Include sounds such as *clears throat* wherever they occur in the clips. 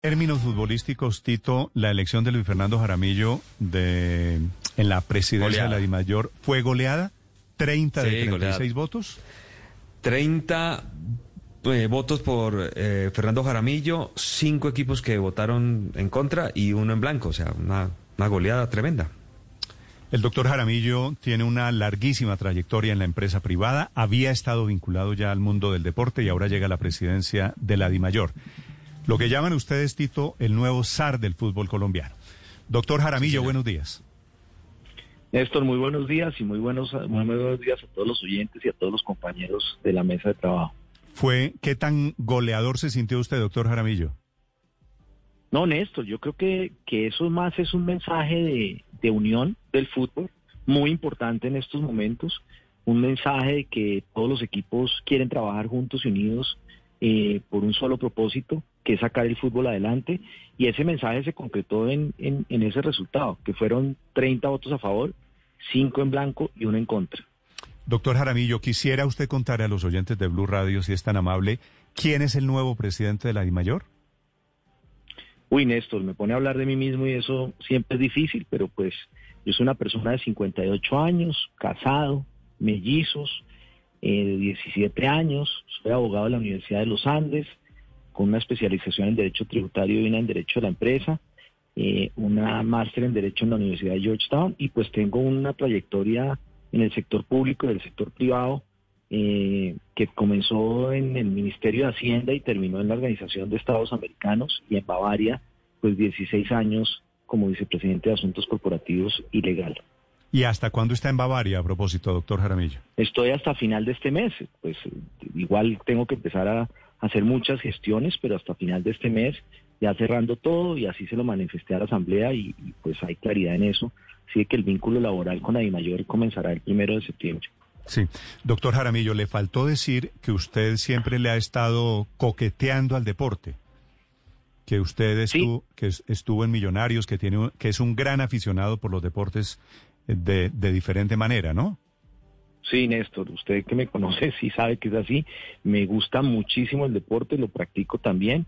términos futbolísticos, Tito, la elección de Luis Fernando Jaramillo de, en la presidencia de la DIMAYOR fue goleada, 30 de 36 votos. 30 eh, votos por eh, Fernando Jaramillo, cinco equipos que votaron en contra y uno en blanco, o sea, una, una goleada tremenda. El doctor Jaramillo tiene una larguísima trayectoria en la empresa privada, había estado vinculado ya al mundo del deporte y ahora llega a la presidencia de la DIMAYOR. Lo que llaman ustedes, Tito, el nuevo zar del fútbol colombiano. Doctor Jaramillo, buenos días. Néstor, muy buenos días y muy buenos, muy buenos días a todos los oyentes y a todos los compañeros de la mesa de trabajo. Fue, ¿Qué tan goleador se sintió usted, doctor Jaramillo? No, Néstor, yo creo que, que eso más es un mensaje de, unión del fútbol, muy importante en estos momentos, un mensaje de que todos los equipos quieren trabajar juntos y unidos eh, por un solo propósito, que es sacar el fútbol adelante, y ese mensaje se concretó en, en, en ese resultado, que fueron 30 votos a favor, 5 en blanco y uno en contra. Doctor Jaramillo, quisiera usted contar a los oyentes de Blue Radio, si es tan amable, quién es el nuevo presidente de la DIMAYOR. Uy, Néstor, me pone a hablar de mí mismo y eso siempre es difícil, pero pues yo soy una persona de 58 años, casado, mellizos, eh, de 17 años, soy abogado de la Universidad de los Andes, con una especialización en Derecho Tributario y una en Derecho de la Empresa, eh, una máster en Derecho en la Universidad de Georgetown y pues tengo una trayectoria en el sector público y el sector privado eh, que comenzó en el Ministerio de Hacienda y terminó en la Organización de Estados Americanos y en Bavaria, pues 16 años como vicepresidente de Asuntos Corporativos y Legal. ¿Y hasta cuándo está en Bavaria a propósito, doctor Jaramillo? Estoy hasta final de este mes, pues igual tengo que empezar a hacer muchas gestiones, pero hasta final de este mes ya cerrando todo y así se lo manifesté a la Asamblea y, pues hay claridad en eso, así que el vínculo laboral con Adimayor comenzará el primero de septiembre. Sí, doctor Jaramillo, le faltó decir que usted siempre le ha estado coqueteando al deporte, que usted estuvo, que estuvo en Millonarios, que tiene, que es un gran aficionado por los deportes de, de diferente manera, ¿no? Sí, Néstor, usted que me conoce sí sabe que es así. Me gusta muchísimo el deporte, lo practico también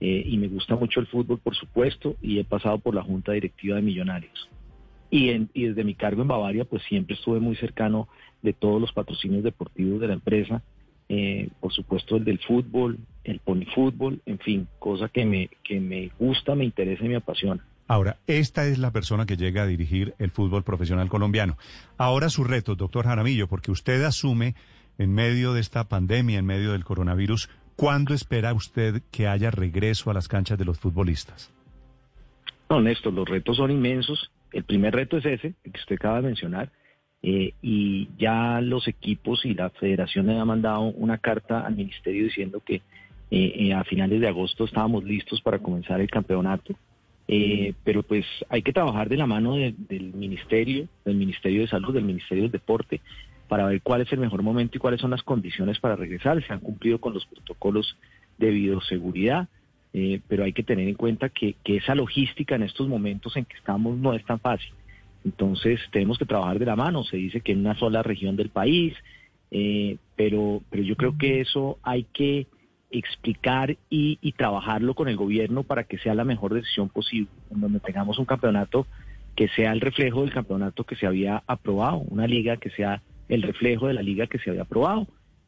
eh, y me gusta mucho el fútbol, por supuesto, y he pasado por la Junta Directiva de Millonarios. Y, desde mi cargo en Bavaria, pues siempre estuve muy cercano de todos los patrocinios deportivos de la empresa, eh, por supuesto el del fútbol, el ponifútbol, en fin, cosa que me, que me gusta, me interesa y me apasiona. Ahora, esta es la persona que llega a dirigir el fútbol profesional colombiano. Ahora su reto, doctor Jaramillo, porque usted asume en medio de esta pandemia, en medio del coronavirus, ¿cuándo espera usted que haya regreso a las canchas de los futbolistas? No, Néstor, los retos son inmensos. El primer reto es ese, que usted acaba de mencionar, eh, y ya los equipos y la federación han mandado una carta al ministerio diciendo que eh, eh, a finales de agosto estábamos listos para comenzar el campeonato. Eh, pero pues hay que trabajar de la mano del Ministerio, del Ministerio de Salud, del Ministerio del Deporte, para ver cuál es el mejor momento y cuáles son las condiciones para regresar. Se han cumplido con los protocolos de bioseguridad, eh, pero hay que tener en cuenta que, esa logística en estos momentos en que estamos no es tan fácil. Entonces tenemos que trabajar de la mano. Se dice que en una sola región del país, eh, pero, pero yo creo que eso hay que explicar y, trabajarlo con el gobierno para que sea la mejor decisión posible, en donde tengamos un campeonato que sea el reflejo del campeonato que se había aprobado, una liga que sea el reflejo de la liga que se había aprobado,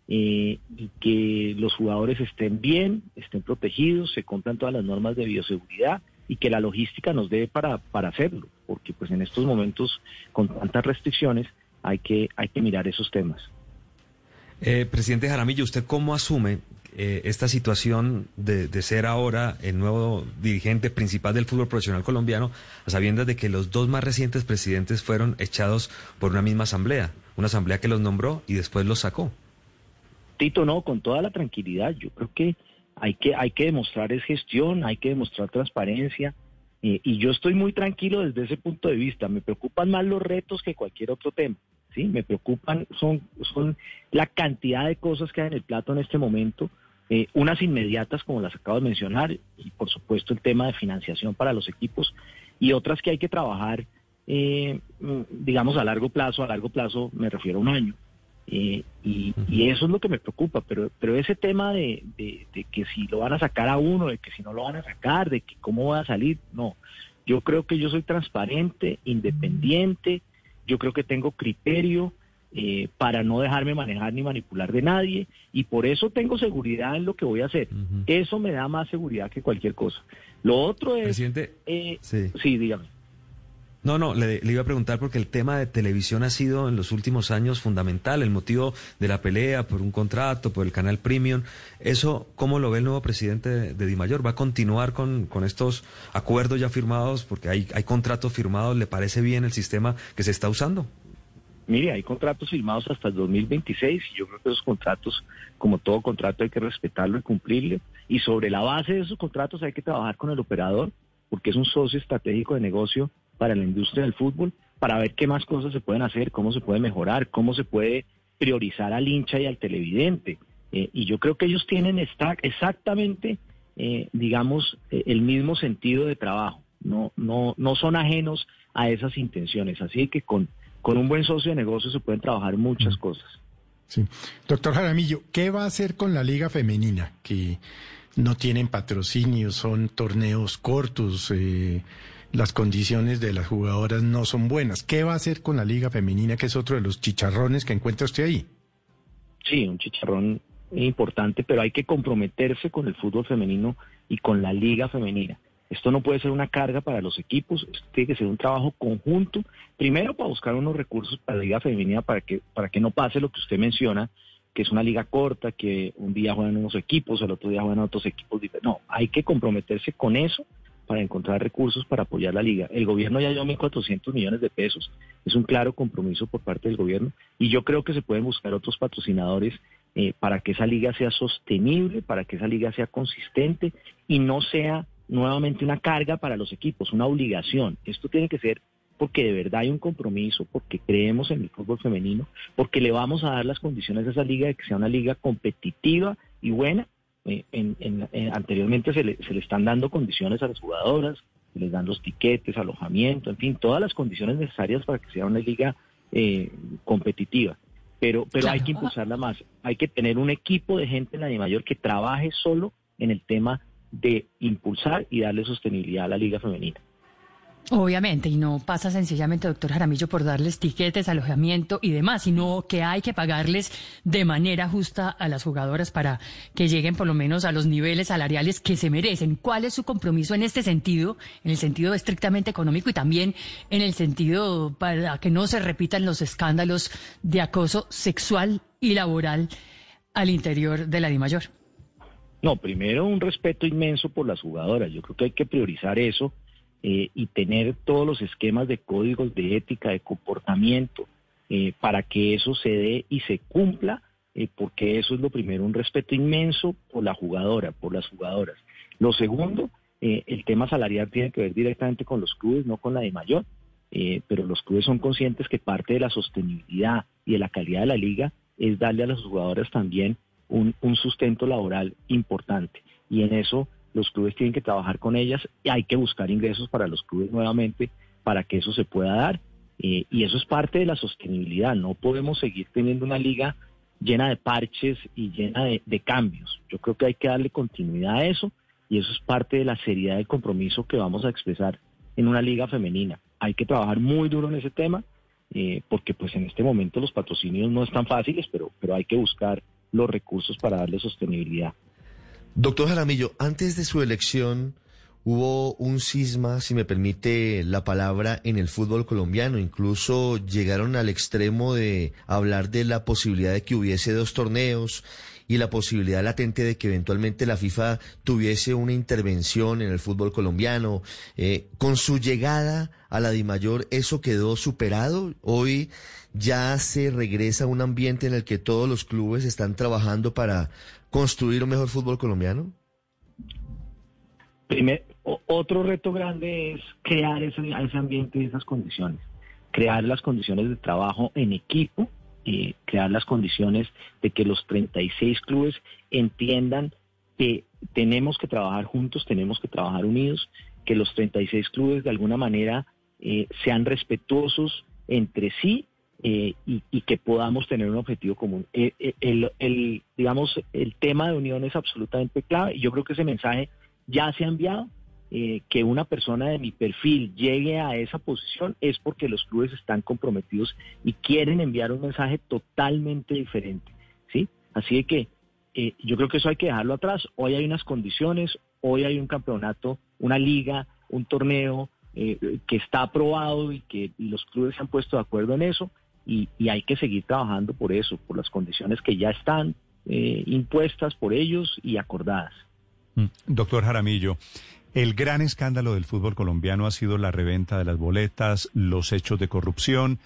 eh, y que los jugadores estén bien, estén protegidos, se cumplan todas las normas de bioseguridad y que la logística nos dé para, para hacerlo, porque pues en estos momentos con tantas restricciones hay que, hay que mirar esos temas. Eh, presidente Jaramillo, ¿usted cómo asume eh, esta situación de, ser ahora el nuevo dirigente principal del fútbol profesional colombiano, a sabiendas de que los dos más recientes presidentes fueron echados por una misma asamblea, una asamblea que los nombró y después los sacó? Tito, no, con toda la tranquilidad. Yo creo que hay que, hay que demostrar es gestión, hay que demostrar transparencia. Eh, y yo estoy muy tranquilo desde ese punto de vista. Me preocupan más los retos que cualquier otro tema. ¿sí? Me preocupan, son, son la cantidad de cosas que hay en el plato en este momento. Eh, unas inmediatas como las acabo de mencionar y por supuesto el tema de financiación para los equipos y otras que hay que trabajar, eh, mm, digamos, a largo plazo, a largo plazo me refiero a un año, Eh, y, eso es lo que me preocupa, pero, pero ese tema de, de, que si lo van a sacar a uno, de que si no lo van a sacar, de que cómo va a salir, no. Yo creo que yo soy transparente, independiente, yo creo que tengo criterio eh, para no dejarme manejar ni manipular de nadie y por eso tengo seguridad en lo que voy a hacer. Eso me da más seguridad que cualquier cosa. Lo otro es... Presidente, eh, sí. sí, dígame. No, no, le, iba a preguntar porque el tema de televisión ha sido en los últimos años fundamental, el motivo de la pelea por un contrato, por el canal premium. ¿Eso cómo lo ve el nuevo presidente de, Dimayor? ¿Va a continuar con, con, estos acuerdos ya firmados? Porque hay, hay contratos firmados. ¿Le parece bien el sistema que se está usando? Mire, hay contratos firmados hasta el 2026 y yo creo que esos contratos, como todo contrato, hay que respetarlo y cumplirlo. Y sobre la base de esos contratos hay que trabajar con el operador porque es un socio estratégico de negocio para la industria del fútbol, para ver qué más cosas se pueden hacer, cómo se puede mejorar, cómo se puede priorizar al hincha y al televidente. Eh, y yo creo que ellos tienen exactamente, eh, digamos, eh, el mismo sentido de trabajo. No, no, no son ajenos a esas intenciones. Así que con, con un buen socio de negocio se pueden trabajar muchas mm. cosas. Sí. Doctor Jaramillo, ¿qué va a hacer con la Liga Femenina? Que no tienen patrocinio, son torneos cortos. Eh, las condiciones de las jugadoras no son buenas. ¿Qué va a hacer con la Liga Femenina, que es otro de los chicharrones que encuentra usted ahí? Sí, un chicharrón importante, pero hay que comprometerse con el fútbol femenino y con la Liga Femenina. Esto no puede ser una carga para los equipos, esto tiene que ser un trabajo conjunto, primero para buscar unos recursos para la Liga Femenina para que, para que no pase lo que usted menciona, que es una liga corta, que un día juegan unos equipos, el otro día juegan otros equipos. No, hay que comprometerse con eso para encontrar recursos para apoyar la liga. El gobierno ya dio 1.400 millones de pesos. Es un claro compromiso por parte del gobierno y yo creo que se pueden buscar otros patrocinadores eh, para que esa liga sea sostenible, para que esa liga sea consistente y no sea nuevamente una carga para los equipos, una obligación. Esto tiene que ser porque de verdad hay un compromiso, porque creemos en el fútbol femenino, porque le vamos a dar las condiciones a esa liga de que sea una liga competitiva y buena eh, en, anteriormente se le, se le están dando condiciones a las jugadoras, se les dan los tiquetes, alojamiento, en fin, todas las condiciones necesarias para que sea una liga eh, competitiva. Pero, pero hay que impulsarla más. Hay que tener un equipo de gente en la de mayor que trabaje solo en el tema de impulsar y darle sostenibilidad a la liga femenina. Obviamente, y no pasa sencillamente, doctor Jaramillo, por darles tiquetes, alojamiento y demás, sino que hay que pagarles de manera justa a las jugadoras para que lleguen por lo menos a los niveles salariales que se merecen. ¿Cuál es su compromiso en este sentido, en el sentido estrictamente económico y también en el sentido para que no se repitan los escándalos de acoso sexual y laboral al interior de la DIMAYOR? No, primero un respeto inmenso por las jugadoras. Yo creo que hay que priorizar eso eh, y tener todos los esquemas de códigos de ética, de comportamiento, eh, para que eso se dé y se cumpla, eh, porque eso es lo primero, un respeto inmenso por la jugadora, por las jugadoras. Lo segundo, el tema salarial tiene que ver directamente con los clubes, no con la de mayor, pero los clubes son conscientes que parte de la sostenibilidad y de la calidad de la liga es darle a las jugadoras también un, un sustento laboral importante. Y en eso los clubes tienen que trabajar con ellas y hay que buscar ingresos para los clubes nuevamente para que eso se pueda dar. Eh, y eso es parte de la sostenibilidad. No podemos seguir teniendo una liga llena de parches y llena de, cambios. Yo creo que hay que darle continuidad a eso y eso es parte de la seriedad del compromiso que vamos a expresar en una liga femenina. Hay que trabajar muy duro en ese tema eh, porque pues en este momento los patrocinios no están fáciles, pero, pero hay que buscar los recursos para darle sostenibilidad. Doctor Jaramillo, antes de su elección hubo un cisma, si me permite la palabra, en el fútbol colombiano. Incluso llegaron al extremo de hablar de la posibilidad de que hubiese dos torneos y la posibilidad latente de que eventualmente la FIFA tuviese una intervención en el fútbol colombiano. Eh, con su llegada a la DIMAYOR, ¿eso quedó superado? Hoy ya se regresa a un ambiente en el que todos los clubes están trabajando para construir un mejor fútbol colombiano? Primer, otro reto grande es crear ese, ambiente y esas condiciones, crear las condiciones de trabajo en equipo, eh, crear las condiciones de que los 36 clubes entiendan que tenemos que trabajar juntos, tenemos que trabajar unidos, que los 36 clubes de alguna manera eh, sean respetuosos entre sí eh, y, que podamos tener un objetivo común. Eh, eh, el, digamos, el tema de unión es absolutamente clave y yo creo que ese mensaje ya se ha enviado. Que una persona de mi perfil llegue a esa posición es porque los clubes están comprometidos y quieren enviar un mensaje totalmente diferente, ¿sí? Así que yo creo que eso hay que dejarlo atrás. Hoy hay unas condiciones, hoy hay un campeonato, una liga, un torneo que está aprobado y que los clubes se han puesto de acuerdo en eso y, hay que seguir trabajando por eso, por las condiciones que ya están eh, impuestas por ellos y acordadas. Mm. Doctor Jaramillo, el gran escándalo del fútbol colombiano ha sido la reventa de las boletas, los hechos de corrupción,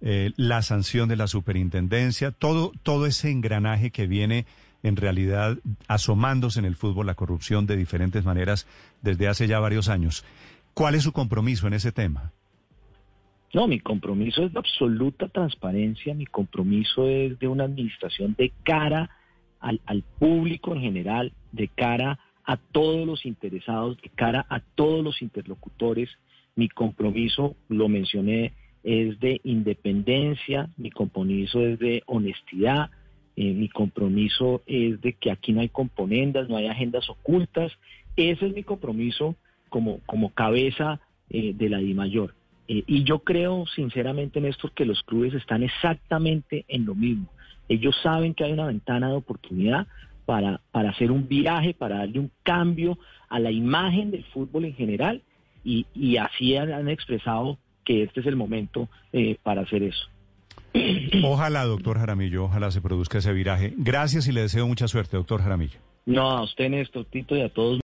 eh, la sanción de la superintendencia, todo, todo ese engranaje que viene en realidad asomándose en el fútbol, la corrupción de diferentes maneras desde hace ya varios años. ¿Cuál es su compromiso en ese tema? No, mi compromiso es de absoluta transparencia, mi compromiso es de una administración de cara al, público en general, de cara a todos los interesados, de cara a todos los interlocutores. Mi compromiso, lo mencioné, es de independencia, mi compromiso es de honestidad, eh, mi compromiso es de que aquí no hay componendas, no hay agendas ocultas. Ese es mi compromiso como, como cabeza eh, de la DIMAYOR. Eh, y yo creo sinceramente, Néstor, que los clubes están exactamente en lo mismo. Ellos saben que hay una ventana de oportunidad para, para hacer un viaje, para darle un cambio a la imagen del fútbol en general y, y así han, expresado que este es el momento eh, para hacer eso. *clears throat* Ojalá, doctor Jaramillo, ojalá se produzca ese viraje. Gracias y le deseo mucha suerte, doctor Jaramillo. No, a usted, Néstor, Tito, y a todos.